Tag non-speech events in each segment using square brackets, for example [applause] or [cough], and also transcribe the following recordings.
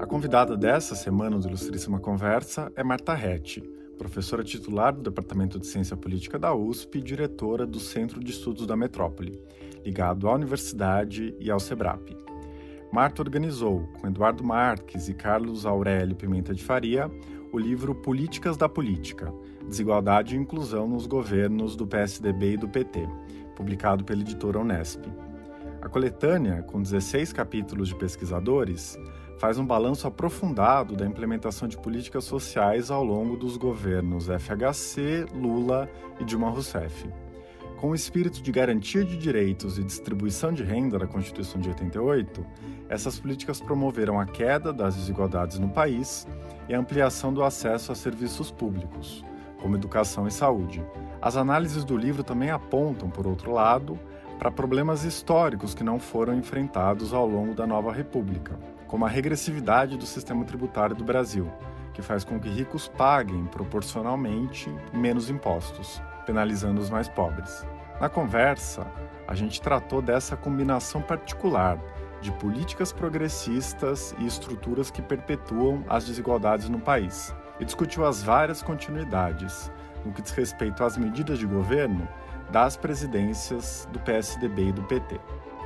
A convidada dessa semana do Ilustríssima Conversa é Marta Rett, professora titular do Departamento de Ciência Política da USP e diretora do Centro de Estudos da Metrópole, ligado à Universidade e ao SEBRAP. Marta organizou, com Eduardo Marques e Carlos Aurélio Pimenta de Faria, o livro Políticas da Política: Desigualdade e Inclusão nos Governos do PSDB e do PT, publicado pela editora Unesp. A coletânea, com 16 capítulos de pesquisadores, faz um balanço aprofundado da implementação de políticas sociais ao longo dos governos FHC, Lula e Dilma Rousseff. Com o espírito de garantia de direitos e distribuição de renda da Constituição de 88, essas políticas promoveram a queda das desigualdades no país e a ampliação do acesso a serviços públicos, como educação e saúde. As análises do livro também apontam, por outro lado, para problemas históricos que não foram enfrentados ao longo da nova República, como a regressividade do sistema tributário do Brasil, que faz com que ricos paguem proporcionalmente menos impostos, penalizando os mais pobres. Na conversa, a gente tratou dessa combinação particular de políticas progressistas e estruturas que perpetuam as desigualdades no país, e discutiu as várias continuidades no que diz respeito às medidas de governo das presidências do PSDB e do PT.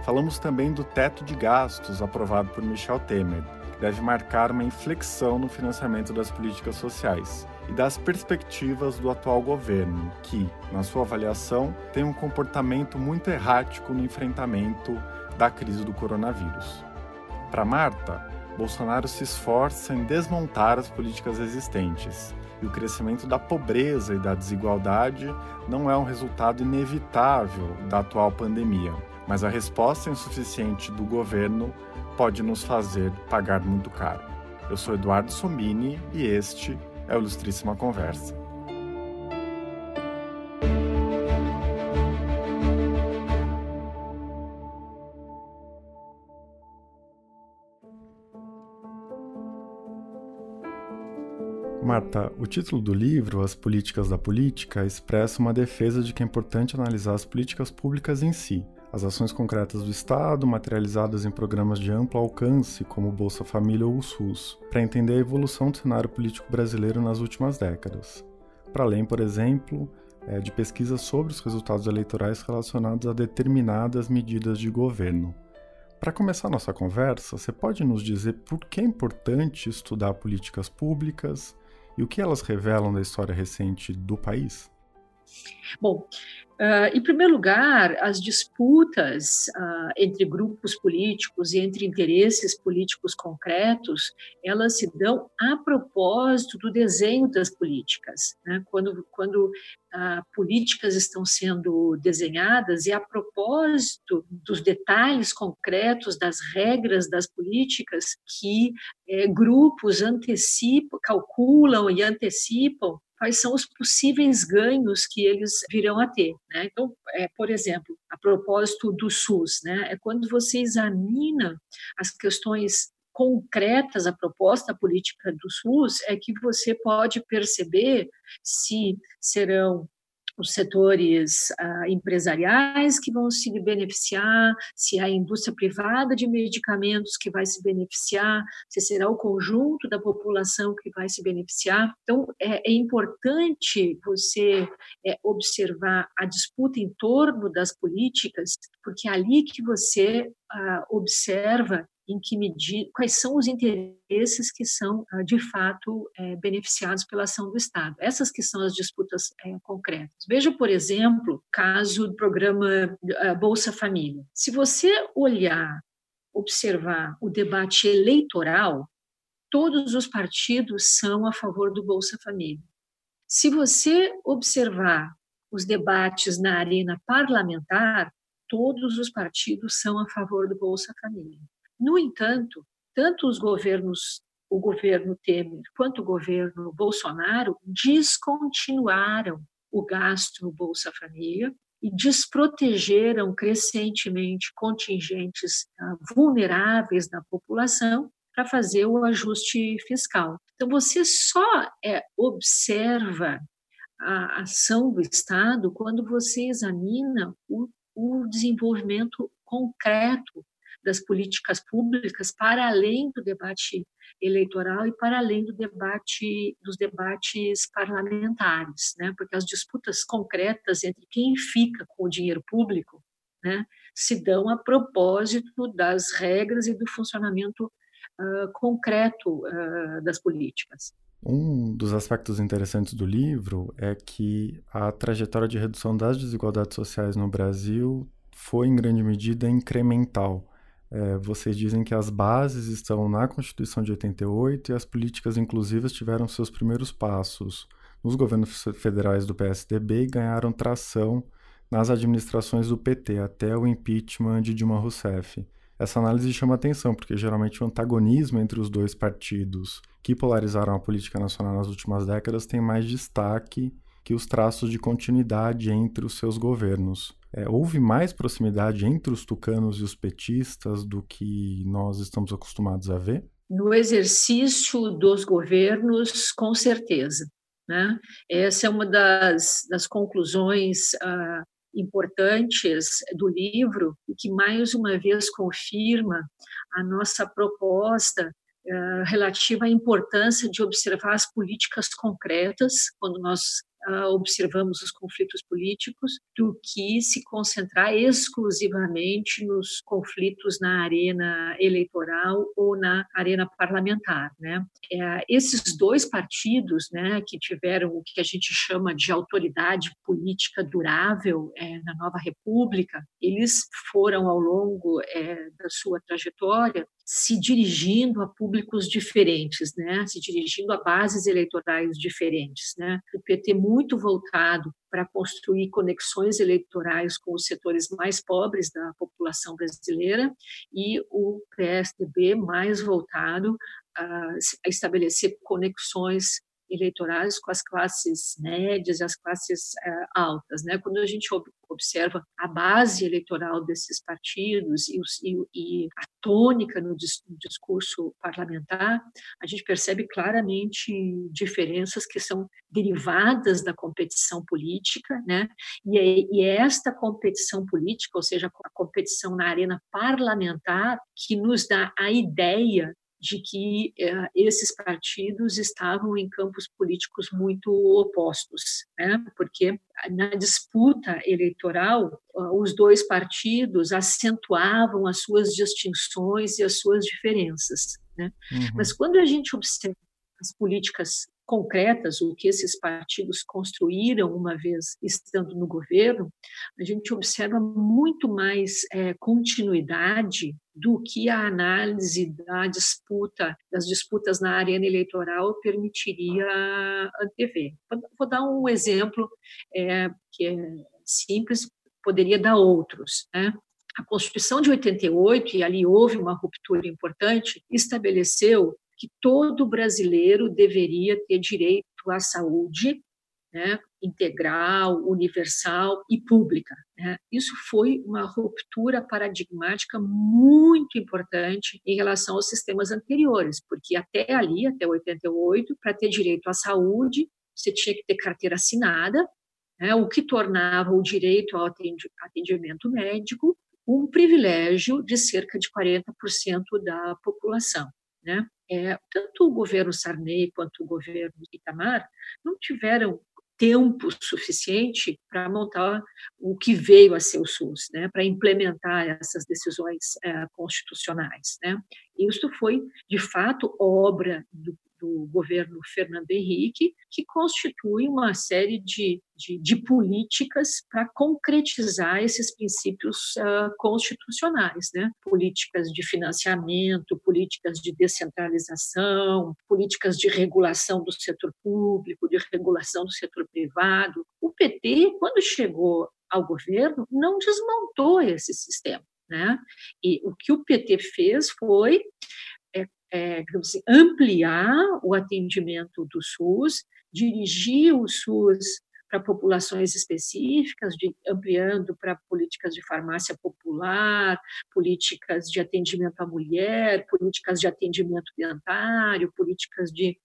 Falamos também do teto de gastos aprovado por Michel Temer, que deve marcar uma inflexão no financiamento das políticas sociais, e das perspectivas do atual governo, que, na sua avaliação, tem um comportamento muito errático no enfrentamento da crise do coronavírus. Para Marta, Bolsonaro se esforça em desmontar as políticas existentes, e o crescimento da pobreza e da desigualdade não é um resultado inevitável da atual pandemia, mas a resposta insuficiente do governo pode nos fazer pagar muito caro. Eu sou Eduardo Somini e este é o Ilustríssima Conversa. Marta, o título do livro, As Políticas da Política, expressa uma defesa de que é importante analisar as políticas públicas em si, as ações concretas do Estado, materializadas em programas de amplo alcance, como o Bolsa Família ou o SUS, para entender a evolução do cenário político brasileiro nas últimas décadas. Para além, por exemplo, é, de pesquisas sobre os resultados eleitorais relacionados a determinadas medidas de governo. Para começar nossa conversa, você pode nos dizer por que é importante estudar políticas públicas e o que elas revelam da história recente do país? Bom, Uh, em primeiro lugar, as disputas uh, entre grupos políticos e entre interesses políticos concretos, elas se dão a propósito do desenho das políticas. Né? Quando, quando uh, políticas estão sendo desenhadas e a propósito dos detalhes concretos das regras das políticas que eh, grupos antecipam, calculam e antecipam quais são os possíveis ganhos que eles virão a ter. Né? Então, é, por exemplo, a propósito do SUS, né, é quando você examina as questões concretas a proposta política do SUS é que você pode perceber se serão os setores ah, empresariais que vão se beneficiar, se a indústria privada de medicamentos que vai se beneficiar, se será o conjunto da população que vai se beneficiar. Então, é, é importante você é, observar a disputa em torno das políticas, porque é ali que você ah, observa em que medida, quais são os interesses que são, ah, de fato, é, beneficiados pela ação do Estado. Essas que são as disputas é, concretas. Veja, por exemplo, caso do programa ah, Bolsa Família. Se você olhar, observar o debate eleitoral, todos os partidos são a favor do Bolsa Família. Se você observar os debates na arena parlamentar, todos os partidos são a favor do Bolsa Família. No entanto, tanto os governos, o governo Temer quanto o governo Bolsonaro descontinuaram o gasto no Bolsa Família e desprotegeram crescentemente contingentes ah, vulneráveis da população para fazer o ajuste fiscal. Então, você só é, observa a ação do Estado quando você examina o, o desenvolvimento concreto das políticas públicas para além do debate eleitoral e para além do debate dos debates parlamentares, né? Porque as disputas concretas entre quem fica com o dinheiro público, né, se dão a propósito das regras e do funcionamento uh, concreto uh, das políticas. Um dos aspectos interessantes do livro é que a trajetória de redução das desigualdades sociais no Brasil foi, em grande medida, incremental. É, vocês dizem que as bases estão na Constituição de 88 e as políticas inclusivas tiveram seus primeiros passos nos governos federais do PSDB e ganharam tração nas administrações do PT até o impeachment de Dilma Rousseff. Essa análise chama atenção porque geralmente o antagonismo entre os dois partidos que polarizaram a política nacional nas últimas décadas tem mais destaque que os traços de continuidade entre os seus governos. É, houve mais proximidade entre os tucanos e os petistas do que nós estamos acostumados a ver? No exercício dos governos, com certeza. Né? Essa é uma das, das conclusões ah, importantes do livro e que mais uma vez confirma a nossa proposta uh, relativa à importância de observar as políticas concretas quando nós observamos os conflitos políticos do que se concentrar exclusivamente nos conflitos na arena eleitoral ou na arena parlamentar, né? É, esses dois partidos, né, que tiveram o que a gente chama de autoridade política durável é, na nova república, eles foram ao longo é, da sua trajetória se dirigindo a públicos diferentes, né? se dirigindo a bases eleitorais diferentes. Né? O PT muito voltado para construir conexões eleitorais com os setores mais pobres da população brasileira e o PSDB mais voltado a estabelecer conexões eleitorais com as classes médias e as classes uh, altas. Né? Quando a gente observa a base eleitoral desses partidos e, e, e a tônica no, no, discurso parlamentar, a gente percebe claramente diferenças que são derivadas da competição política, né? e, é, e é esta competição política, ou seja, a competição na arena parlamentar, que nos dá a ideia de que eh, esses partidos estavam em campos políticos muito opostos, né? porque na disputa eleitoral os dois partidos acentuavam as suas distinções e as suas diferenças. Né? Uhum. Mas quando a gente observa as políticas concretas, o que esses partidos construíram uma vez estando no governo, a gente observa muito mais é, continuidade do que a análise da disputa, das disputas na arena eleitoral permitiria antever. Vou dar um exemplo é, que é simples, poderia dar outros. Né? A Constituição de 88, e ali houve uma ruptura importante, estabeleceu que todo brasileiro deveria ter direito à saúde né, integral, universal e pública. Né? Isso foi uma ruptura paradigmática muito importante em relação aos sistemas anteriores, porque até ali, até 88, para ter direito à saúde, você tinha que ter carteira assinada, né, o que tornava o direito ao atendimento médico um privilégio de cerca de 40% da população. Né? É, tanto o governo Sarney quanto o governo Itamar não tiveram tempo suficiente para montar o que veio a ser o SUS, né, para implementar essas decisões é, constitucionais. Né. Isso foi, de fato, obra do do governo Fernando Henrique, que constitui uma série de, de, de políticas para concretizar esses princípios uh, constitucionais, né? políticas de financiamento, políticas de descentralização, políticas de regulação do setor público, de regulação do setor privado. O PT, quando chegou ao governo, não desmontou esse sistema. Né? E o que o PT fez foi é, assim, ampliar o atendimento do SUS, dirigir o SUS para populações específicas, de, ampliando para políticas de farmácia popular, políticas de atendimento à mulher, políticas de atendimento dentário, políticas de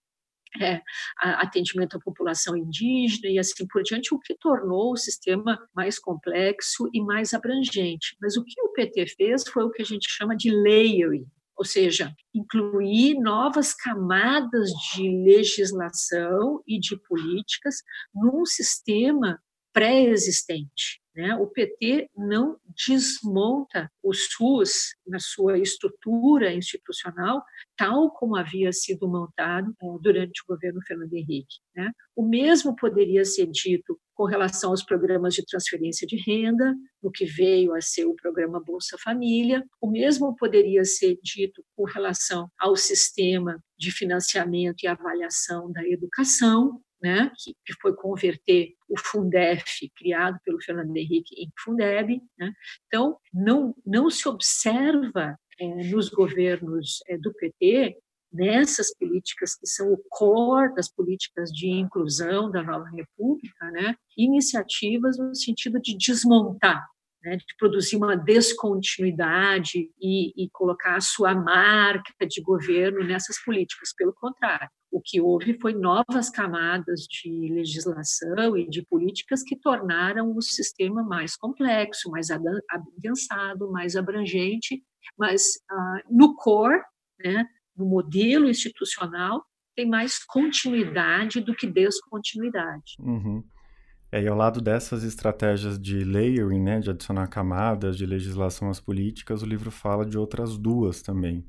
é, atendimento à população indígena e assim por diante, o que tornou o sistema mais complexo e mais abrangente. Mas o que o PT fez foi o que a gente chama de layering, ou seja, incluir novas camadas de legislação e de políticas num sistema pré-existente. Né? O PT não desmonta o SUS na sua estrutura institucional, tal como havia sido montado é, durante o governo Fernando Henrique. Né? O mesmo poderia ser dito com relação aos programas de transferência de renda, no que veio a ser o programa Bolsa Família, o mesmo poderia ser dito com relação ao sistema de financiamento e avaliação da educação, né, que, que, foi converter o Fundef, criado pelo Fernando Henrique, em Fundeb. Né? Então, não, não se observa é, nos governos é, do PT, nessas políticas que são o core das políticas de inclusão da nova república, né, iniciativas no sentido de desmontar né, de produzir uma descontinuidade e, e, colocar a sua marca de governo nessas políticas. Pelo contrário, o que houve foi novas camadas de legislação e de políticas que tornaram o sistema mais complexo, mais adensado, mais abrangente, mas ah, no core, né, no modelo institucional, tem mais continuidade do que descontinuidade. Uhum. É, e ao lado dessas estratégias de layering, né, de adicionar camadas de legislação às políticas, o livro fala de outras duas também,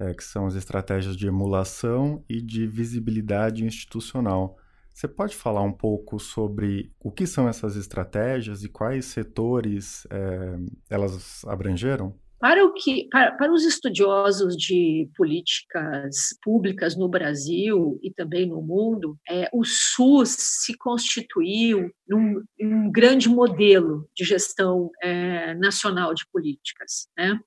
é, que são as estratégias de emulação e de visibilidade institucional. Você pode falar um pouco sobre o que são essas estratégias e quais setores é, elas abrangeram? Para, o que, para, para, os estudiosos de políticas públicas no Brasil e também no mundo, é, o SUS se constituiu num, um grande modelo de gestão é, nacional de políticas. Né?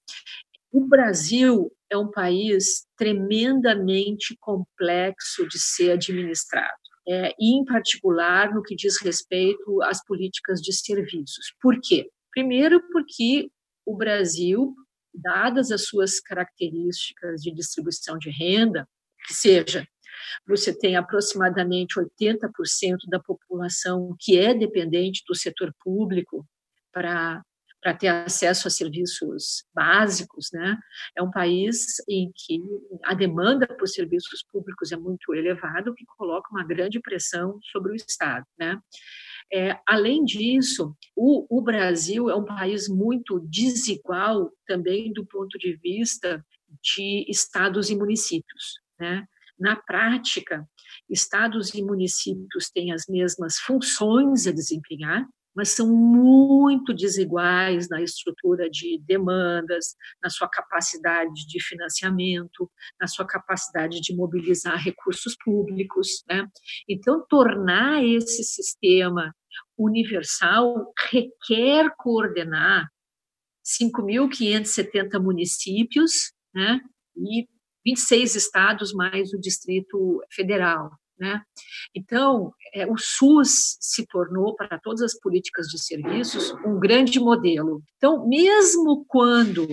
O Brasil é um país tremendamente complexo de ser administrado. É, e, em particular, no que diz respeito às políticas de serviços. Por quê? Primeiro, porque o Brasil, dadas as suas características de distribuição de renda, que seja, você tem aproximadamente 80% da população que é dependente do setor público para para ter acesso a serviços básicos, né? É um país em que a demanda por serviços públicos é muito elevada, o que coloca uma grande pressão sobre o Estado, né? É, além disso, o, o, Brasil é um país muito desigual também do ponto de vista de estados e municípios. Né? Na prática, estados e municípios têm as mesmas funções a desempenhar, mas são muito desiguais na estrutura de demandas, na sua capacidade de financiamento, na sua capacidade de mobilizar recursos públicos. Né? Então, tornar esse sistema universal requer coordenar 5.570 municípios né, e 26 estados mais o Distrito Federal. Né? Então, é, o SUS se tornou, para todas as políticas de serviços, um grande modelo. Então, mesmo quando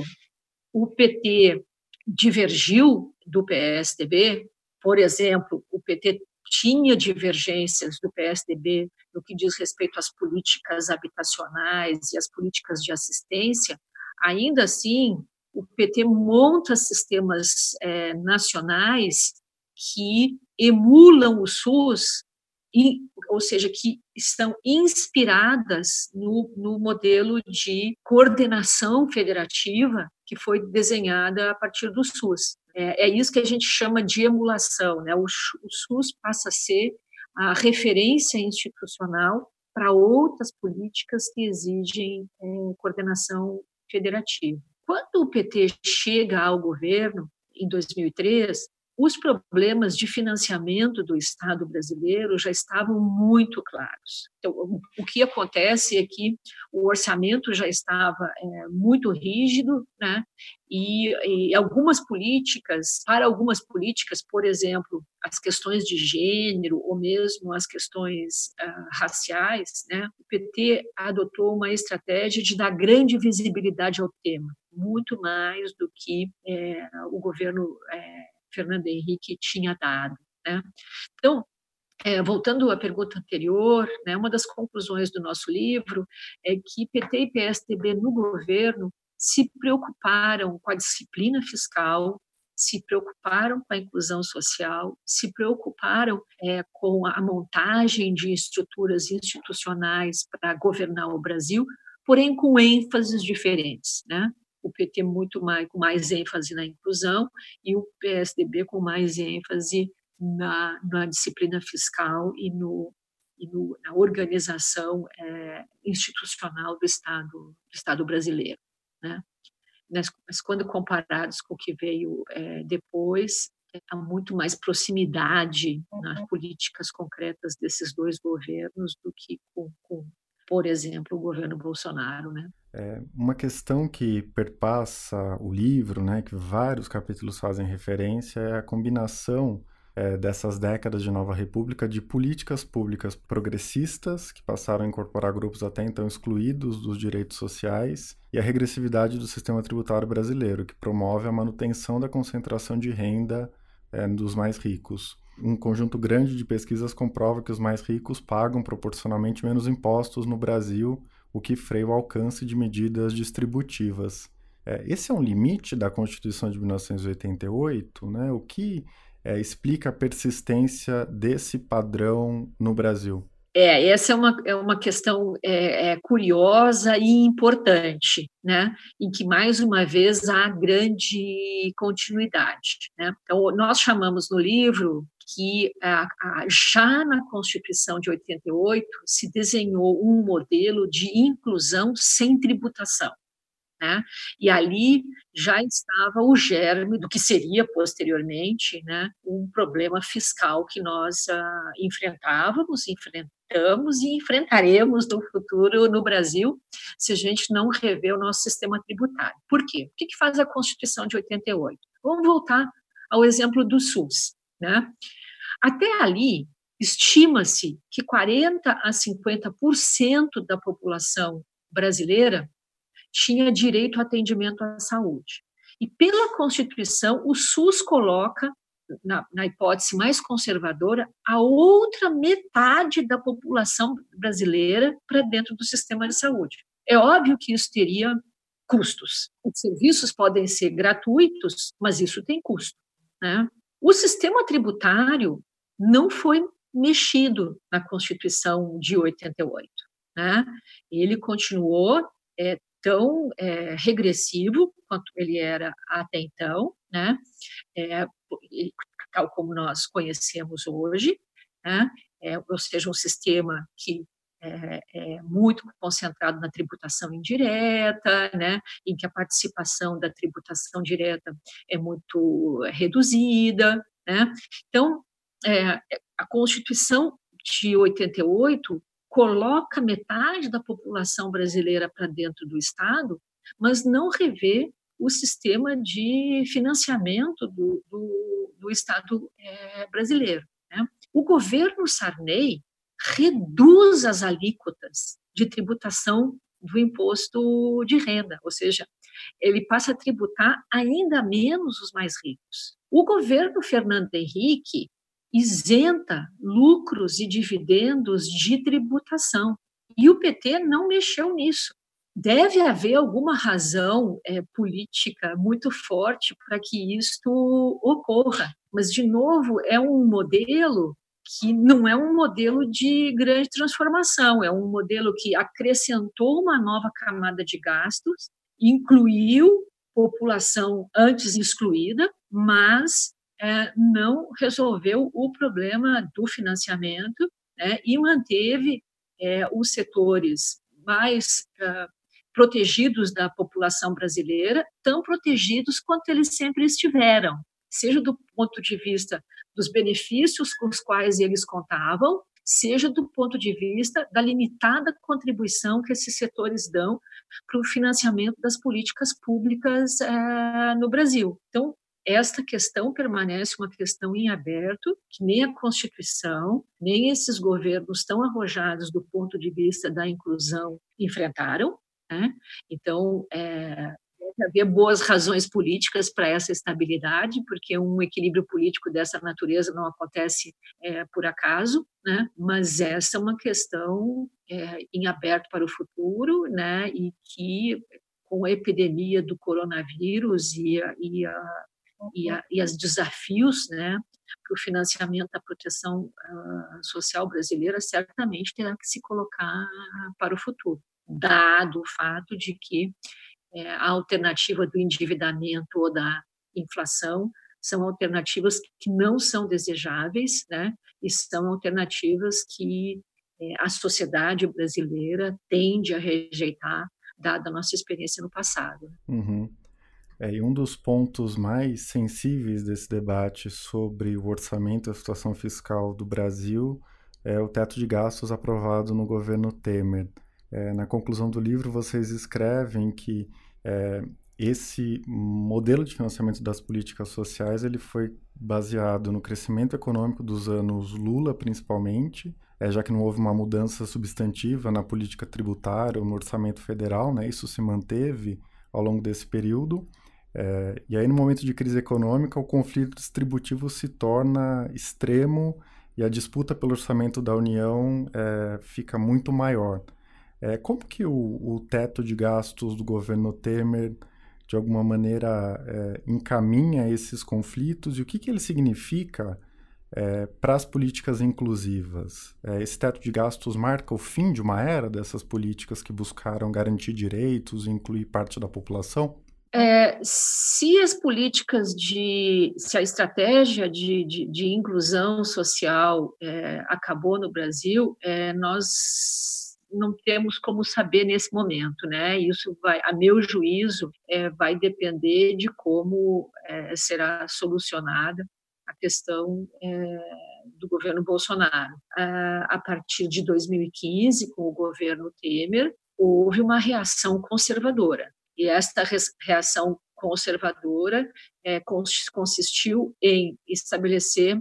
o PT divergiu do PSDB, por exemplo, o PT tinha divergências do PSDB no que diz respeito às políticas habitacionais e às políticas de assistência, ainda assim, o PT monta sistemas é, nacionais que emulam o SUS, e, ou seja, que estão inspiradas no, no modelo de coordenação federativa que foi desenhada a partir do SUS. É, é isso que a gente chama de emulação. Né? O, o SUS passa a ser a referência institucional para outras políticas que exigem é, coordenação federativa. Quando o PT chega ao governo, em 2003, os problemas de financiamento do Estado brasileiro já estavam muito claros. Então, o que acontece é que o orçamento já estava é, muito rígido, né? E, e, algumas políticas, para algumas políticas, por exemplo, as questões de gênero ou mesmo as questões uh, raciais, né? O PT adotou uma estratégia de dar grande visibilidade ao tema, muito mais do que é, o governo é, Fernando Henrique tinha dado. Né? Então, é, voltando à pergunta anterior, né, uma das conclusões do nosso livro é que PT e PSDB no governo se preocuparam com a disciplina fiscal, se preocuparam com a inclusão social, se preocuparam é, com a montagem de estruturas institucionais para governar o Brasil, porém com ênfases diferentes, né? O PT muito mais com mais ênfase na inclusão e o PSDB com mais ênfase na, na disciplina fiscal e, no, e no, na organização é, institucional do Estado, do Estado brasileiro. Né? Mas, quando comparados com o que veio é, depois, há muito mais proximidade nas políticas concretas desses dois governos do que com, com por exemplo, o governo Bolsonaro, né? É, uma questão que perpassa o livro, né, que vários capítulos fazem referência, é a combinação é, dessas décadas de nova república de políticas públicas progressistas, que passaram a incorporar grupos até então excluídos dos direitos sociais, e a regressividade do sistema tributário brasileiro, que promove a manutenção da concentração de renda é, dos mais ricos. Um conjunto grande de pesquisas comprova que os mais ricos pagam proporcionalmente menos impostos no Brasil, o que freia o alcance de medidas distributivas. É, esse é um limite da Constituição de 1988, né? O que é, explica a persistência desse padrão no Brasil? É, essa é uma, é uma questão é, é, curiosa e importante, né? em que, mais uma vez, há grande continuidade. Né? Então, nós chamamos no livro que já na Constituição de 88 se desenhou um modelo de inclusão sem tributação. Né? E ali já estava o germe do que seria posteriormente né, um problema fiscal que nós ah, enfrentávamos, enfrentamos e enfrentaremos no futuro no Brasil se a gente não rever o nosso sistema tributário. Por quê? O que, que faz a Constituição de 88? Vamos voltar ao exemplo do SUS. Né? Até ali, estima-se que 40% a 50% da população brasileira tinha direito ao atendimento à saúde. E pela Constituição, o SUS coloca, na, na, hipótese mais conservadora, a outra metade da população brasileira para dentro do sistema de saúde. É óbvio que isso teria custos. Os serviços podem ser gratuitos, mas isso tem custo. Né? O sistema tributário não foi mexido na Constituição de 88. Né? Ele continuou é, tão é, regressivo quanto ele era até então, né? É, tal como nós conhecemos hoje, né? É, ou seja, um sistema que é, é, muito concentrado na tributação indireta, né, em que a participação da tributação direta é muito reduzida. Né? Então, é, a Constituição de 88 coloca metade da população brasileira para dentro do Estado, mas não revê o sistema de financiamento do, do, do Estado é, brasileiro. Né? O governo Sarney reduz as alíquotas de tributação do imposto de renda, ou seja, ele passa a tributar ainda menos os mais ricos. O governo Fernando Henrique isenta lucros e dividendos de tributação. E o PT não mexeu nisso. Deve haver alguma razão é, política muito forte para que isto ocorra. Mas, de novo, é um modelo que não é um modelo de grande transformação, é um modelo que acrescentou uma nova camada de gastos, incluiu população antes excluída, mas é, não resolveu o problema do financiamento né, e manteve é, os setores mais é, protegidos da população brasileira, tão protegidos quanto eles sempre estiveram, seja do ponto de vista dos benefícios com os quais eles contavam, seja do ponto de vista da limitada contribuição que esses setores dão para o financiamento das políticas públicas é, no Brasil. Então, esta questão permanece uma questão em aberto, que nem a Constituição, nem esses governos tão arrojados do ponto de vista da inclusão enfrentaram. Né? Então, é, haver boas razões políticas para essa estabilidade, porque um equilíbrio político dessa natureza não acontece é, por acaso, né? Mas essa é uma questão é, em aberto para o futuro, né? E que com a epidemia do coronavírus e, a, e, a, e, a, e os desafios, né? para o financiamento da proteção uh, social brasileira certamente terá que se colocar para o futuro, dado o fato de que é, a alternativa do endividamento ou da inflação são alternativas que não são desejáveis, né? E são alternativas que é, a sociedade brasileira tende a rejeitar, dada a nossa experiência no passado. Uhum. É, e um dos pontos mais sensíveis desse debate sobre o orçamento e a situação fiscal do Brasil é o teto de gastos aprovado no governo Temer. É, na conclusão do livro, vocês escrevem que é, esse modelo de financiamento das políticas sociais ele foi baseado no crescimento econômico dos anos Lula, principalmente, é, já que não houve uma mudança substantiva na política tributária ou no orçamento federal, né, isso se manteve ao longo desse período. É, e aí, no momento de crise econômica, o conflito distributivo se torna extremo e a disputa pelo orçamento da União é, fica muito maior. É, como que o, o, teto de gastos do governo Temer, de alguma maneira, é, encaminha esses conflitos e o que, que ele significa é, para as políticas inclusivas? É, esse teto de gastos marca o fim de uma era dessas políticas que buscaram garantir direitos e incluir parte da população? É, se as políticas de, se a estratégia de, de, de inclusão social é, acabou no Brasil, é, nós não temos como saber nesse momento, né? Isso vai, a meu juízo, é, vai depender de como é, será solucionada a questão é, do governo Bolsonaro. a partir de 2015, com o governo Temer, houve uma reação conservadora e esta reação conservadora é, consistiu em estabelecer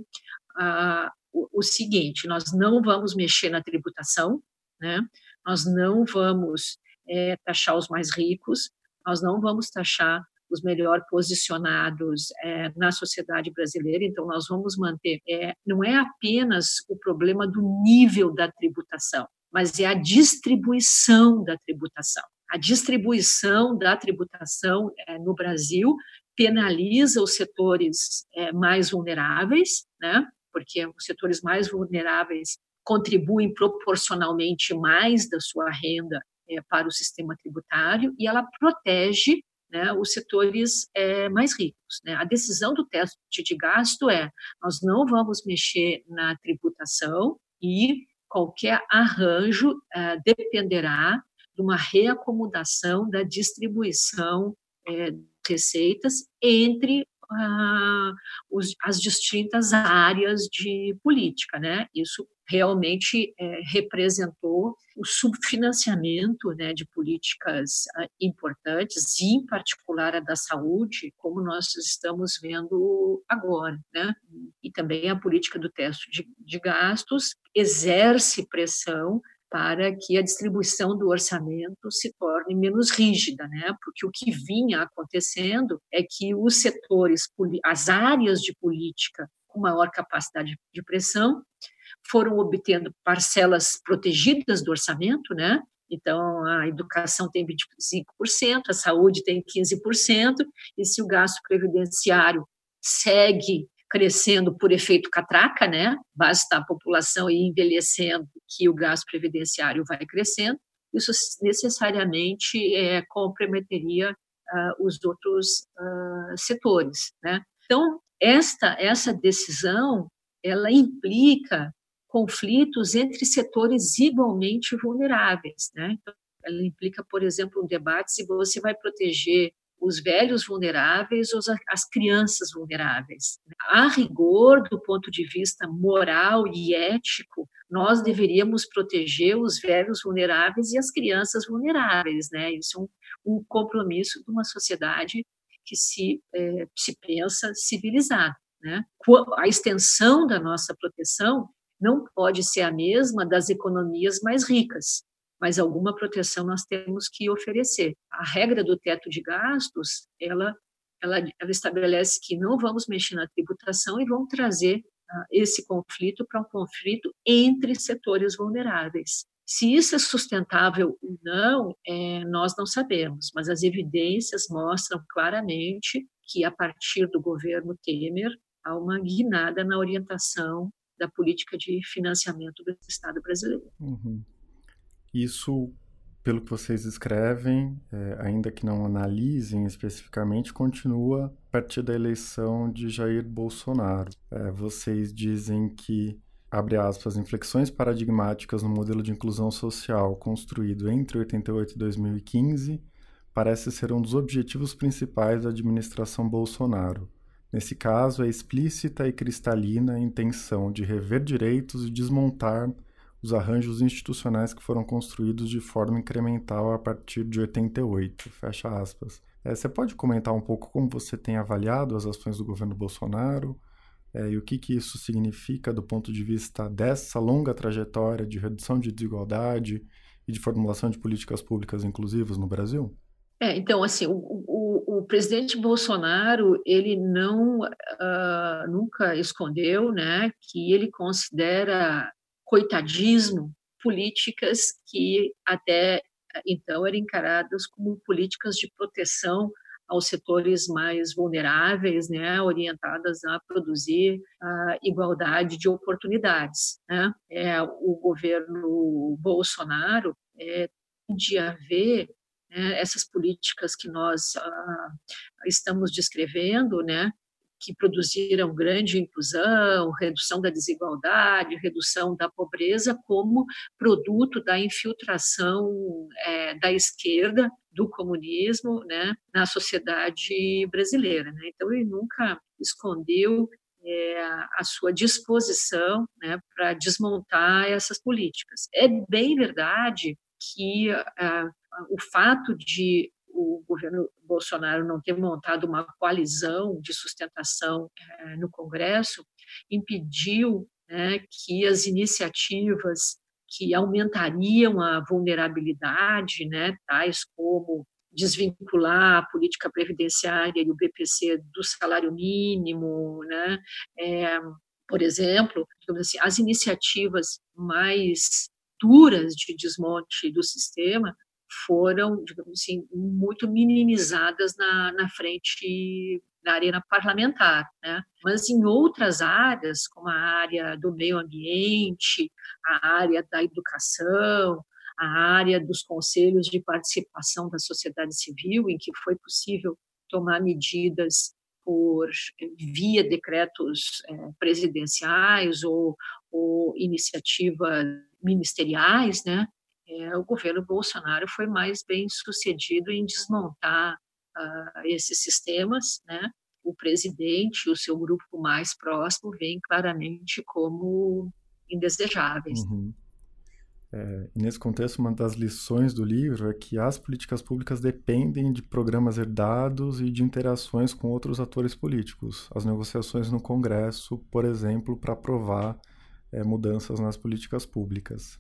ah, o, o, seguinte: nós não vamos mexer na tributação, né? nós não vamos é, taxar os mais ricos, nós não vamos taxar os melhor posicionados é, na sociedade brasileira. Então, nós vamos manter. É, não é apenas o problema do nível da tributação, mas é a distribuição da tributação a distribuição da tributação é, no Brasil penaliza os setores mais vulneráveis, né? porque os setores mais vulneráveis contribuem proporcionalmente mais da sua renda é, para o sistema tributário e ela protege né, os setores é, mais ricos. Né? A decisão do teste de gasto é: nós não vamos mexer na tributação e qualquer arranjo é, dependerá de uma reacomodação da distribuição é, de receitas entre ah, os, as distintas áreas de política, né? Isso realmente é, representou o subfinanciamento né, de políticas ah, importantes, em particular a da saúde, como nós estamos vendo agora, né? E também a política do teste de, de gastos exerce pressão para que a distribuição do orçamento se torne menos rígida, né? Porque o que vinha acontecendo é que os setores, as áreas de política com maior capacidade de pressão foram obtendo parcelas protegidas do orçamento, né? Então, a educação tem 25%, a saúde tem 15%, e se o gasto previdenciário segue crescendo por efeito catraca, né? Basta a população ir envelhecendo que o gasto previdenciário vai crescendo. Isso necessariamente é, comprometeria uh, os outros uh, setores, né? Então esta essa decisão ela implica conflitos entre setores igualmente vulneráveis, né? Então, ela implica, por exemplo, um debate se você vai proteger os velhos vulneráveis ou as crianças vulneráveis. A rigor, do ponto de vista moral e ético, nós deveríamos proteger os velhos vulneráveis e as crianças vulneráveis, né? Isso é um, um compromisso de uma sociedade que se, é, se pensa civilizada, né? A extensão da nossa proteção não pode ser a mesma das economias mais ricas, mas alguma proteção nós temos que oferecer. A regra do teto de gastos, ela, ela, ela estabelece que não vamos mexer na tributação e vamos trazer uh, esse conflito para um conflito entre setores vulneráveis. Se isso é sustentável ou não, é, nós não sabemos, mas as evidências mostram claramente que, a partir do governo Temer, há uma guinada na orientação da política de financiamento do Estado brasileiro. Uhum. Isso, pelo que vocês escrevem, é, ainda que não analisem especificamente, continua a partir da eleição de Jair Bolsonaro. É, vocês dizem que abre aspas, inflexões paradigmáticas no modelo de inclusão social construído entre 88 e 2015 parece ser um dos objetivos principais da administração Bolsonaro. Nesse caso, é explícita e cristalina a intenção de rever direitos e desmontar os arranjos institucionais que foram construídos de forma incremental a partir de 88. Fecha aspas. É, você pode comentar um pouco como você tem avaliado as ações do governo Bolsonaro é, e o que, que isso significa do ponto de vista dessa longa trajetória de redução de desigualdade e de formulação de políticas públicas inclusivas no Brasil? É, então, assim, o, o, o, presidente Bolsonaro, ele não, uh, nunca escondeu, né, que ele considera coitadismo políticas que até então eram encaradas como políticas de proteção aos setores mais vulneráveis, né, orientadas a produzir a igualdade de oportunidades. Né? É, o governo Bolsonaro é, de haver né, essas políticas que nós ah, estamos descrevendo, né, que produziram grande inclusão, redução da desigualdade, redução da pobreza, como produto da infiltração é, da esquerda, do comunismo, né, na sociedade brasileira. Né? Então, ele nunca escondeu é, a sua disposição né, para desmontar essas políticas. É bem verdade que ah, o fato de o governo Bolsonaro não ter montado uma coalizão de sustentação é, no Congresso impediu né, que as iniciativas que aumentariam a vulnerabilidade, né, tais como desvincular a política previdenciária e o BPC do salário mínimo, né, é, por exemplo, assim, as iniciativas mais duras de desmonte do sistema foram, digamos assim, muito minimizadas na, na frente da arena parlamentar, né? Mas em outras áreas, como a área do meio ambiente, a área da educação, a área dos conselhos de participação da sociedade civil, em que foi possível tomar medidas por via decretos é, presidenciais ou, ou iniciativas ministeriais, né? É, o governo Bolsonaro foi mais bem sucedido em desmontar uh, esses sistemas, né? O presidente o seu grupo mais próximo veem claramente como indesejáveis. Uhum. É, nesse contexto, uma das lições do livro é que as políticas públicas dependem de programas herdados e de interações com outros atores políticos. As negociações no Congresso, por exemplo, para aprovar é, mudanças nas políticas públicas.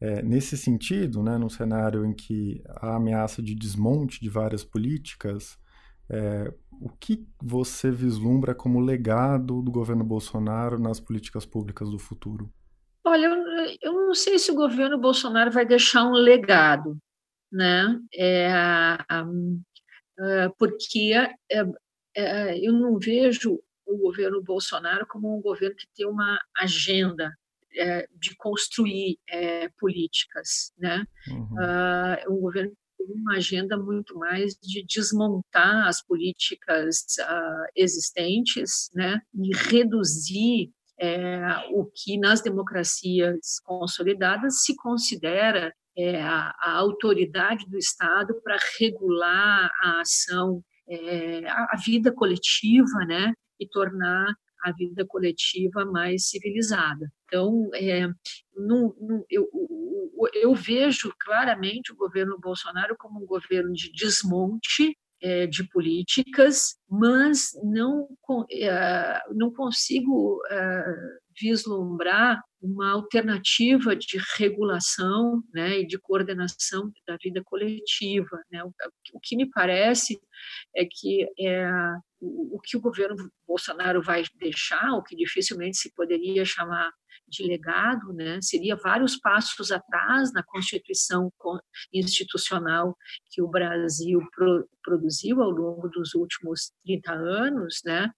É, nesse sentido, né, num cenário em que há ameaça de desmonte de várias políticas, é, o que você vislumbra como legado do governo Bolsonaro nas políticas públicas do futuro? Olha, eu, eu não sei se o governo Bolsonaro vai deixar um legado, né? É, é, porque é, é, eu não vejo o governo Bolsonaro como um governo que tem uma agenda é, de construir é, políticas, né? Uhum. Uh, um governo tem uma agenda muito mais de desmontar as políticas uh, existentes, né? E reduzir é, o que nas democracias consolidadas se considera é, a, a, autoridade do Estado para regular a ação, é, a, a vida coletiva, né? E tornar a vida coletiva mais civilizada. Então, é, eu, eu vejo claramente o governo Bolsonaro como um governo de desmonte é, de políticas, mas não, é, não consigo é, vislumbrar uma alternativa de regulação né, e de coordenação da vida coletiva. Né? O, o, que me parece é que é, o, que o governo Bolsonaro vai deixar, o que dificilmente se poderia chamar de legado, né, seria vários passos atrás na constituição institucional que o Brasil pro, produziu ao longo dos últimos 30 anos, né,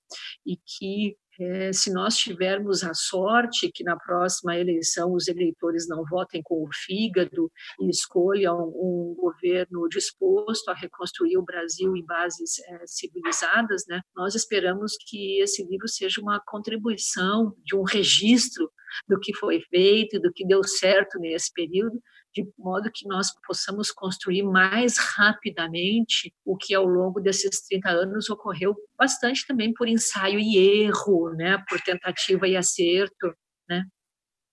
e que é, se nós tivermos a sorte que na próxima eleição os eleitores não votem com o fígado e escolham um governo disposto a reconstruir o Brasil em bases é, civilizadas, né, nós esperamos que esse livro seja uma contribuição de um registro do que foi feito, do que deu certo nesse período, de modo que nós possamos construir mais rapidamente o que ao longo desses 30 anos ocorreu bastante também por ensaio e erro, né, por tentativa e acerto?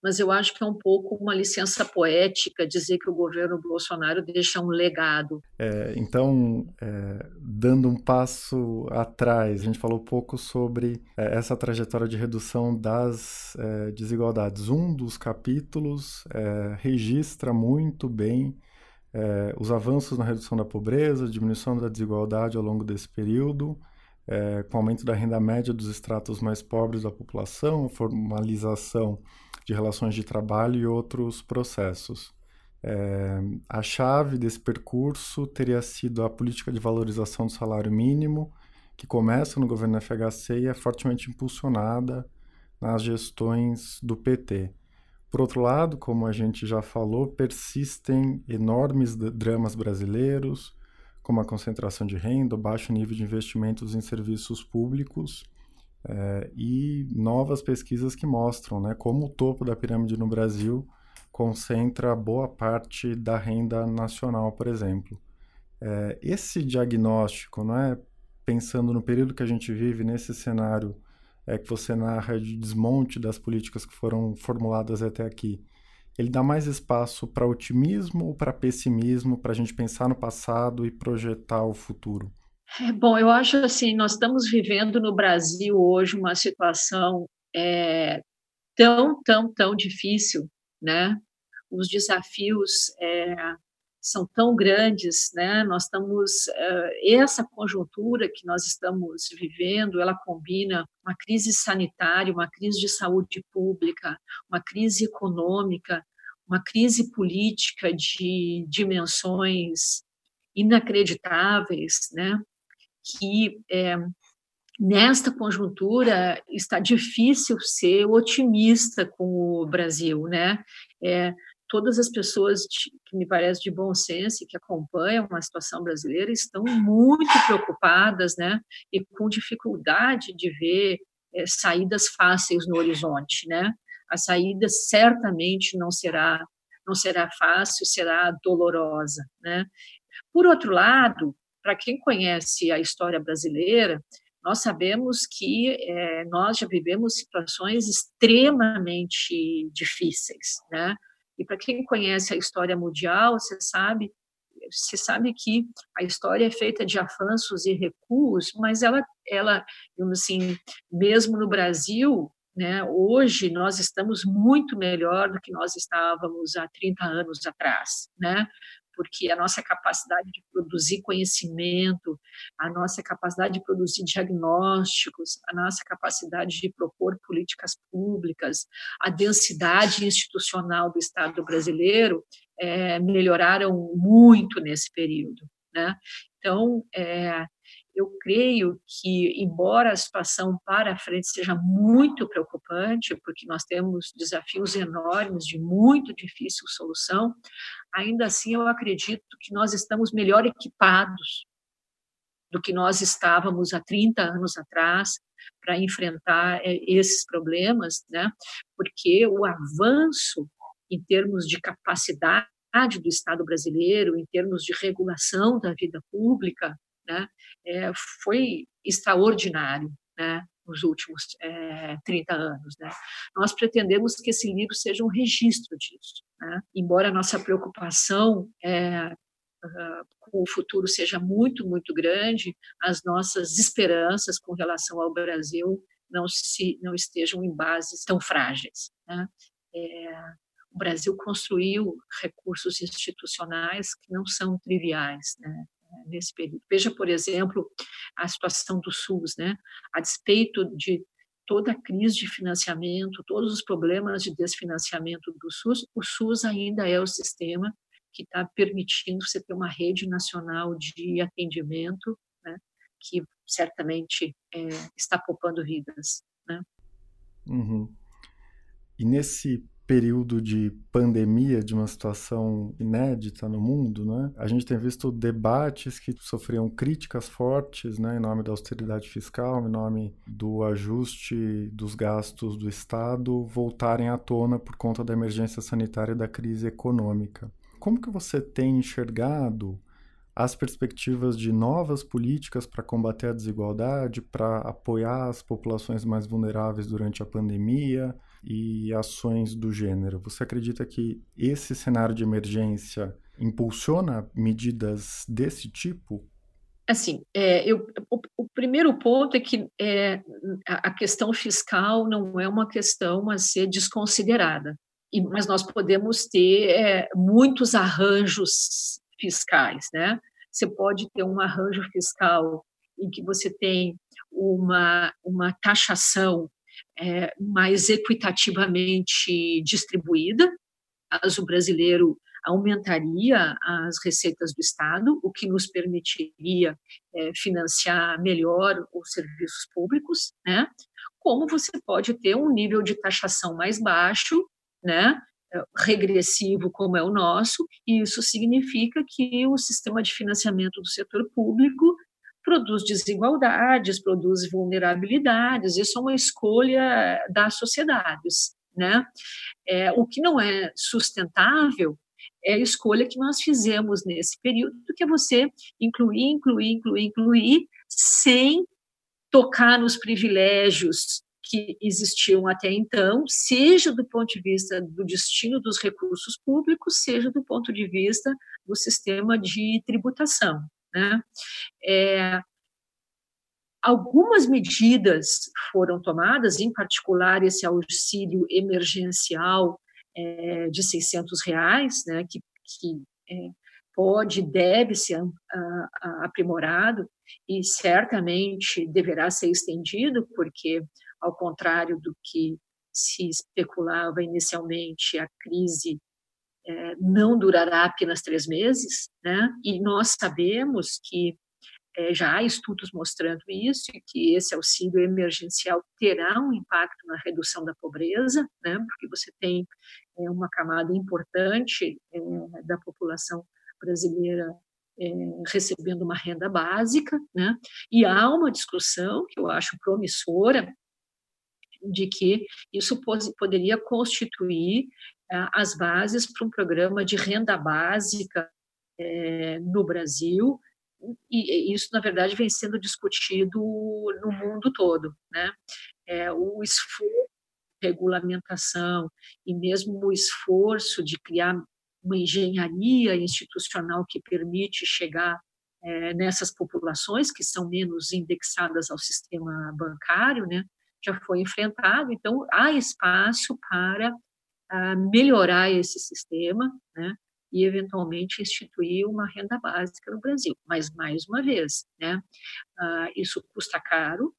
Mas eu acho que é um pouco uma licença poética dizer que o governo Bolsonaro deixa um legado. É, então, é, dando um passo atrás, a gente falou pouco sobre é, essa trajetória de redução das é, desigualdades. Um dos capítulos é, registra muito bem é, os avanços na redução da pobreza, diminuição da desigualdade ao longo desse período. com o aumento da renda média dos estratos mais pobres da população, formalização de relações de trabalho e outros processos. É, a chave desse percurso teria sido a política de valorização do salário mínimo, que começa no governo FHC e é fortemente impulsionada nas gestões do PT. Por outro lado, como a gente já falou, persistem enormes dramas brasileiros, como a concentração de renda, o baixo nível de investimentos em serviços públicos é, e novas pesquisas que mostram né, como o topo da pirâmide no Brasil concentra boa parte da renda nacional, por exemplo. É, esse diagnóstico, é pensando no período que a gente vive, nesse cenário é, que você narra de desmonte das políticas que foram formuladas até aqui, ele dá mais espaço para otimismo ou para pessimismo, para a gente pensar no passado e projetar o futuro? É, bom, eu acho assim, nós estamos vivendo no Brasil hoje uma situação é, tão, tão, tão difícil, né? Os desafios é, são tão grandes, né? Nós estamos é, essa conjuntura que nós estamos vivendo, ela combina uma crise sanitária, uma crise de saúde pública, uma crise econômica, uma crise política de dimensões inacreditáveis, né? Que é, nesta conjuntura está difícil ser otimista com o Brasil, né? É, todas as pessoas que me parece de bom senso e que acompanham a situação brasileira estão muito preocupadas, né? E com dificuldade de ver é, saídas fáceis no horizonte, né? A saída certamente não será não será fácil, será dolorosa, né? Por outro lado, para quem conhece a história brasileira, nós sabemos que é, nós já vivemos situações extremamente difíceis, né? E para quem conhece a história mundial, você sabe, você sabe que a história é feita de avanços e recuos, mas ela, ela, assim, mesmo no Brasil, né, hoje nós estamos muito melhor do que nós estávamos há 30 anos atrás, né? Porque a nossa capacidade de produzir conhecimento, a nossa capacidade de produzir diagnósticos, a nossa capacidade de propor políticas públicas, a densidade institucional do Estado brasileiro é, melhoraram muito nesse período. Né? Então, é, eu creio que, embora a situação para a frente seja muito preocupante, porque nós temos desafios enormes de muito difícil solução, ainda assim eu acredito que nós estamos melhor equipados do que nós estávamos há 30 anos atrás para enfrentar eh, esses problemas, né? Porque o avanço em termos de capacidade do Estado brasileiro, em termos de regulação da vida pública, né, é, foi extraordinário, né, nos últimos é, 30 anos. Né. Nós pretendemos que esse livro seja um registro disso, né, embora a nossa preocupação é, com o futuro seja muito, muito grande, as nossas esperanças com relação ao Brasil não se não estejam em bases tão frágeis. Né? É, o Brasil construiu recursos institucionais que não são triviais, né? Nesse período. Veja, por exemplo, a situação do SUS, né? A despeito de toda a crise de financiamento, todos os problemas de desfinanciamento do SUS, o SUS ainda é o sistema que está permitindo você ter uma rede nacional de atendimento, né? Que certamente é, está poupando vidas, né? Uhum. E nesse período de pandemia, de uma situação inédita no mundo, né? A gente tem visto debates que sofriam críticas fortes, né, em nome da austeridade fiscal, em nome do ajuste dos gastos do Estado, voltarem à tona por conta da emergência sanitária e da crise econômica. Como que você tem enxergado as perspectivas de novas políticas para combater a desigualdade, para apoiar as populações mais vulneráveis durante a pandemia? E ações do gênero. Você acredita que esse cenário de emergência impulsiona medidas desse tipo? Assim, é, eu, o, o, primeiro ponto é que é, a questão fiscal não é uma questão a ser desconsiderada, e, mas nós podemos ter é, muitos arranjos fiscais, né? Você pode ter um arranjo fiscal em que você tem uma, uma taxação é, mais equitativamente distribuída, caso o brasileiro aumentaria as receitas do Estado, o que nos permitiria é, financiar melhor os serviços públicos, né? Como você pode ter um nível de taxação mais baixo, né? regressivo como é o nosso, e isso significa que o sistema de financiamento do setor público produz desigualdades, produz vulnerabilidades, isso é uma escolha das sociedades, né? É, o que não é sustentável é a escolha que nós fizemos nesse período, que é você incluir, incluir, incluir, incluir, sem tocar nos privilégios que existiam até então, seja do ponto de vista do destino dos recursos públicos, seja do ponto de vista do sistema de tributação. Né? É, algumas medidas foram tomadas, em particular esse auxílio emergencial é, de 600 reais, né, que, que é, pode deve ser a, a, aprimorado e certamente deverá ser estendido, porque, ao contrário do que se especulava inicialmente, a crise é, não durará apenas três meses, né? E nós sabemos que é, já há estudos mostrando isso e que esse auxílio emergencial terá um impacto na redução da pobreza, né? Porque você tem é, uma camada importante é, da população brasileira é, recebendo uma renda básica, né? E há uma discussão que eu acho promissora de que isso poderia constituir as bases para um programa de renda básica é, no Brasil, e isso, na verdade, vem sendo discutido no mundo todo. Né? É, o esforço de regulamentação e mesmo o esforço de criar uma engenharia institucional que permite chegar é, nessas populações que são menos indexadas ao sistema bancário, né, já foi enfrentado. Então, há espaço para melhorar esse sistema, né, e eventualmente instituir uma renda básica no Brasil. Mas mais uma vez, né, uh, isso custa caro,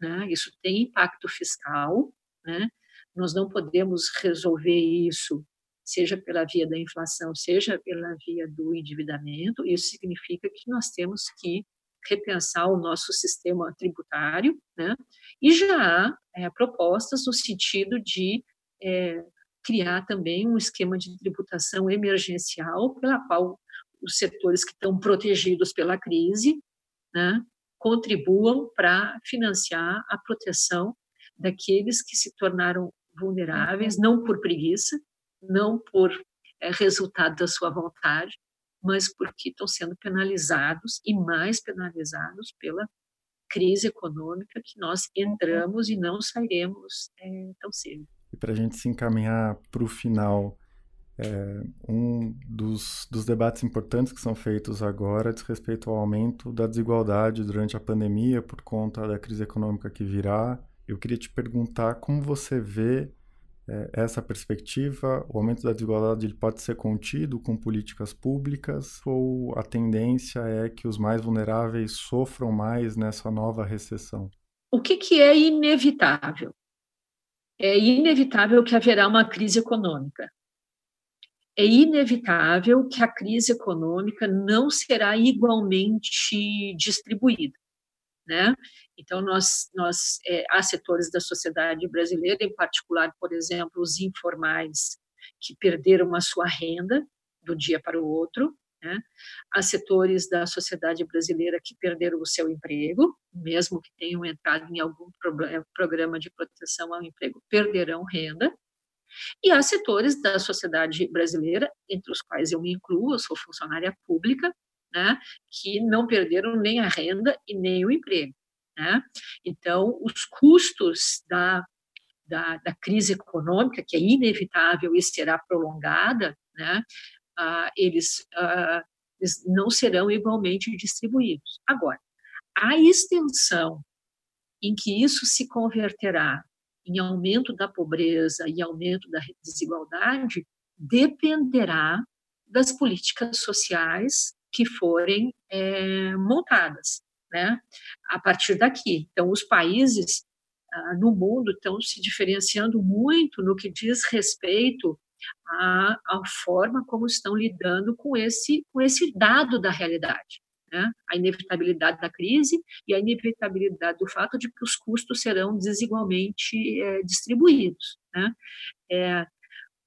né, isso tem impacto fiscal, né, nós não podemos resolver isso seja pela via da inflação, seja pela via do endividamento. Isso significa que nós temos que repensar o nosso sistema tributário, né? E já há é, propostas no sentido de é, criar também um esquema de tributação emergencial pela qual os setores que estão protegidos pela crise né, contribuam para financiar a proteção daqueles que se tornaram vulneráveis, não por preguiça, não por é, resultado da sua vontade, mas porque estão sendo penalizados e mais penalizados pela crise econômica que nós entramos e não sairemos é, tão cedo. E para a gente se encaminhar para o final, É, um dos, dos debates importantes que são feitos agora diz respeito ao aumento da desigualdade durante a pandemia por conta da crise econômica que virá. Eu queria te perguntar como você vê é, essa perspectiva, o aumento da desigualdade ele pode ser contido com políticas públicas ou a tendência é que os mais vulneráveis sofram mais nessa nova recessão? O que, que é inevitável? É inevitável que haverá uma crise econômica é inevitável que a crise econômica não será igualmente distribuída, né? Então, nós, nós é, há setores da sociedade brasileira, em particular, por exemplo, os informais, que perderam a sua renda do dia para o outro, né? Há setores da sociedade brasileira que perderam o seu emprego, mesmo que tenham entrado em algum programa de proteção ao emprego, perderão renda, e há setores da sociedade brasileira, entre os quais eu me incluo, eu sou funcionária pública, né, que não perderam nem a renda e nem o emprego. Né? Então, os custos da, da, da crise econômica, que é inevitável e será prolongada, né, ah, eles, ah, eles não serão igualmente distribuídos. Agora, a extensão em que isso se converterá em aumento da pobreza e aumento da desigualdade dependerá das políticas sociais que forem é, montadas, né? A partir daqui, então os países ah, no mundo estão se diferenciando muito no que diz respeito à forma como estão lidando com esse com esse dado da realidade né? a inevitabilidade da crise e a inevitabilidade do fato de que os custos serão desigualmente é, distribuídos. Né? É,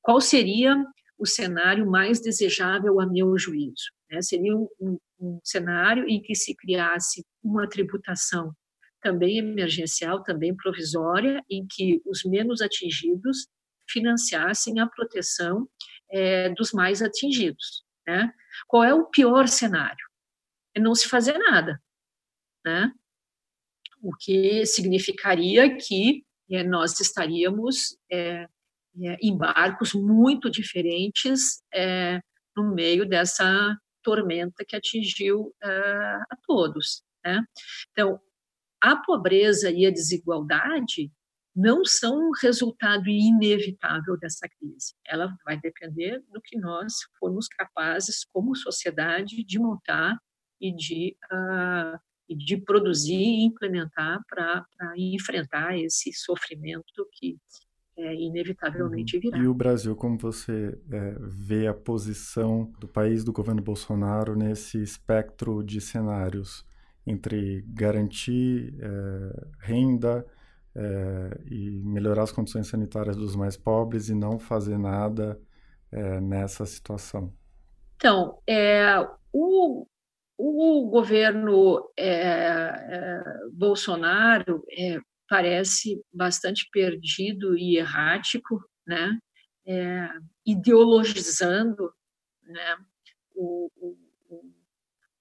qual seria o cenário mais desejável a meu juízo? Né? Seria um, um cenário em que se criasse uma tributação também emergencial, também provisória, em que os menos atingidos financiassem a proteção é, dos mais atingidos. Né? Qual é o pior cenário? é não se fazer nada, né? O que significaria que é, nós estaríamos é, é, em barcos muito diferentes é, no meio dessa tormenta que atingiu é, a todos. Né? Então, a pobreza e a desigualdade não são um resultado inevitável dessa crise. Ela vai depender do que nós formos capazes, como sociedade, de montar e de, uh, de produzir e implementar para enfrentar esse sofrimento que é, inevitavelmente uhum. virá. E o Brasil, como você é, vê a posição do país do governo Bolsonaro nesse espectro de cenários entre garantir é, renda é, e melhorar as condições sanitárias dos mais pobres e não fazer nada é, nessa situação? Então, é, o, o governo Bolsonaro parece bastante perdido e errático, né? Ideologizando né? O, o,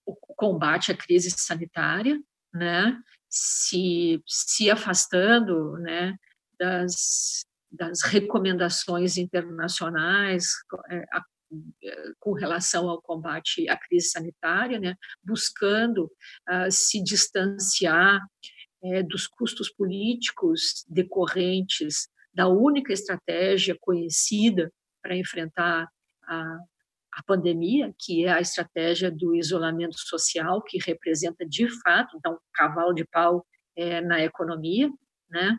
o, combate à crise sanitária, né? Se, se afastando né? das, das recomendações internacionais, é, com relação ao combate à crise sanitária, né, buscando uh, se distanciar é, dos custos políticos decorrentes da única estratégia conhecida para enfrentar a, a pandemia, que é a estratégia do isolamento social, que representa de fato então, um cavalo de pau é, na economia, né?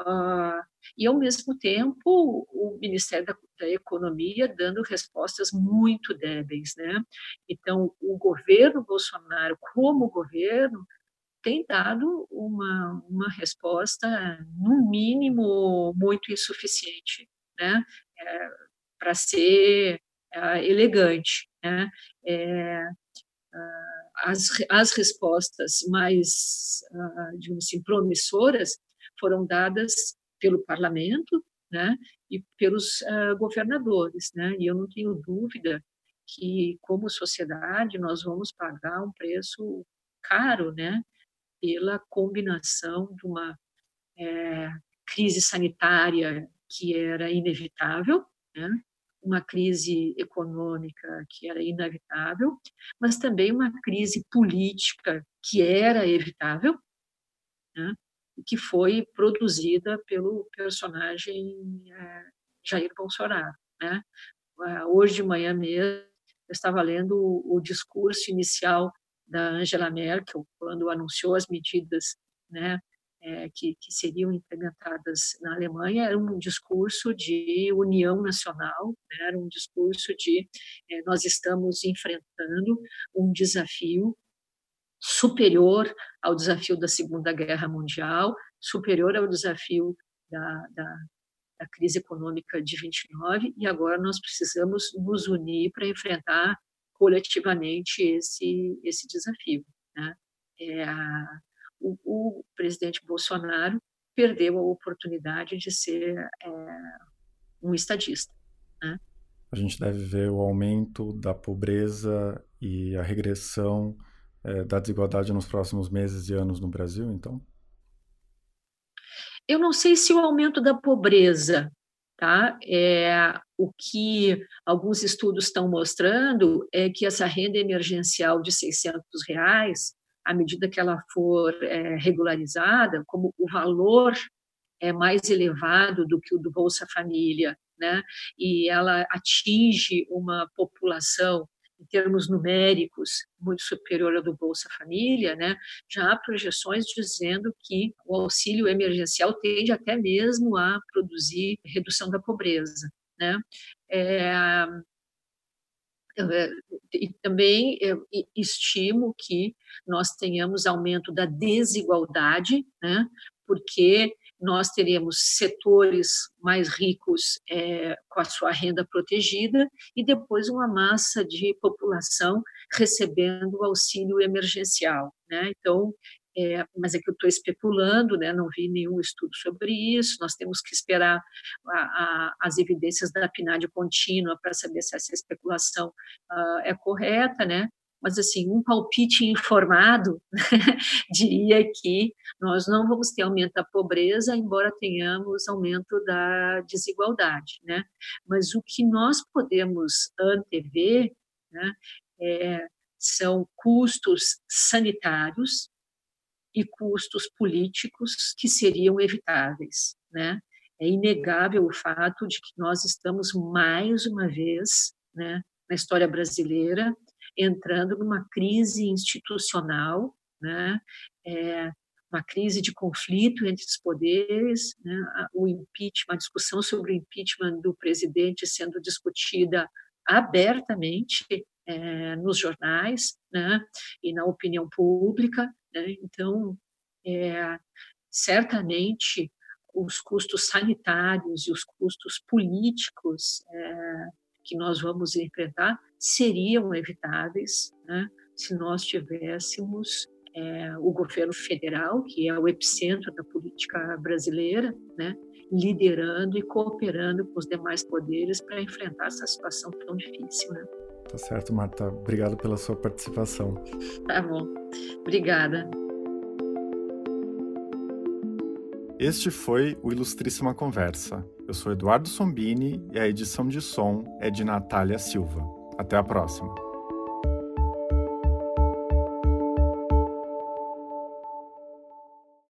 Uh, e, ao mesmo tempo, o Ministério da, da, Economia dando respostas muito débeis. Né? Então, o governo Bolsonaro, como governo, tem dado uma, uma resposta, no mínimo, muito insuficiente né? É, para ser elegante. Né? É, as, as respostas mais, uh, digamos assim, promissoras foram dadas pelo parlamento, né, e pelos uh, governadores, né, e eu não tenho dúvida que, como sociedade, nós vamos pagar um preço caro, né, pela combinação de uma é, crise sanitária que era inevitável, né, uma crise econômica que era inevitável, mas também uma crise política que era evitável, né? que foi produzida pelo personagem é, Jair Bolsonaro. Né? Ah, hoje de manhã mesmo, eu estava lendo o, o discurso inicial da Angela Merkel, quando anunciou as medidas né, é, que, que, seriam implementadas na Alemanha, era um discurso de união nacional, né, era um discurso de é, nós estamos enfrentando um desafio superior ao desafio da Segunda Guerra Mundial, superior ao desafio da, da, da crise econômica de 29, e agora nós precisamos nos unir para enfrentar coletivamente esse, esse desafio. Né? É, o, o, presidente Bolsonaro perdeu a oportunidade de ser é, um estadista. Né? A gente deve ver o aumento da pobreza e a regressão é, da desigualdade nos próximos meses e anos no Brasil, então? Eu não sei se o aumento da pobreza, tá? É, o que alguns estudos estão mostrando é que essa renda emergencial de 600 reais, à medida que ela for é, regularizada, como o valor é mais elevado do que o do Bolsa Família, né? E ela atinge uma população em termos numéricos, muito superior ao do Bolsa Família, né, já há projeções dizendo que o auxílio emergencial tende até mesmo a produzir redução da pobreza. Né? É, e também estimo que nós tenhamos aumento da desigualdade, né? porque nós teremos setores mais ricos é, com a sua renda protegida e depois uma massa de população recebendo auxílio emergencial. Né? Então, é, mas é que eu estou especulando, né? não vi nenhum estudo sobre isso, nós temos que esperar a, a, as evidências da PNAD contínua para saber se essa especulação uh, é correta, né? mas assim, um palpite informado [laughs] diria que nós não vamos ter aumento da pobreza, embora tenhamos aumento da desigualdade, né? Mas o que nós podemos antever, né, é, são custos sanitários e custos políticos que seriam evitáveis, né? É inegável o fato de que nós estamos mais uma vez, né, na história brasileira, entrando numa crise institucional, né? É, uma crise de conflito entre os poderes, né? o impeachment, a discussão sobre o impeachment do presidente sendo discutida abertamente é, nos jornais né? e na opinião pública. Né? Então, é, certamente, os custos sanitários e os custos políticos é, que nós vamos enfrentar seriam evitáveis né, se nós tivéssemos é, o governo federal, que é o epicentro da política brasileira, né, liderando e cooperando com os demais poderes para enfrentar essa situação tão difícil. Né? Tá certo, Marta. Obrigado pela sua participação. Tá bom. Obrigada. Este foi o Ilustríssima Conversa. Eu sou Eduardo Sombini e a edição de som é de Natália Silva. Até a próxima.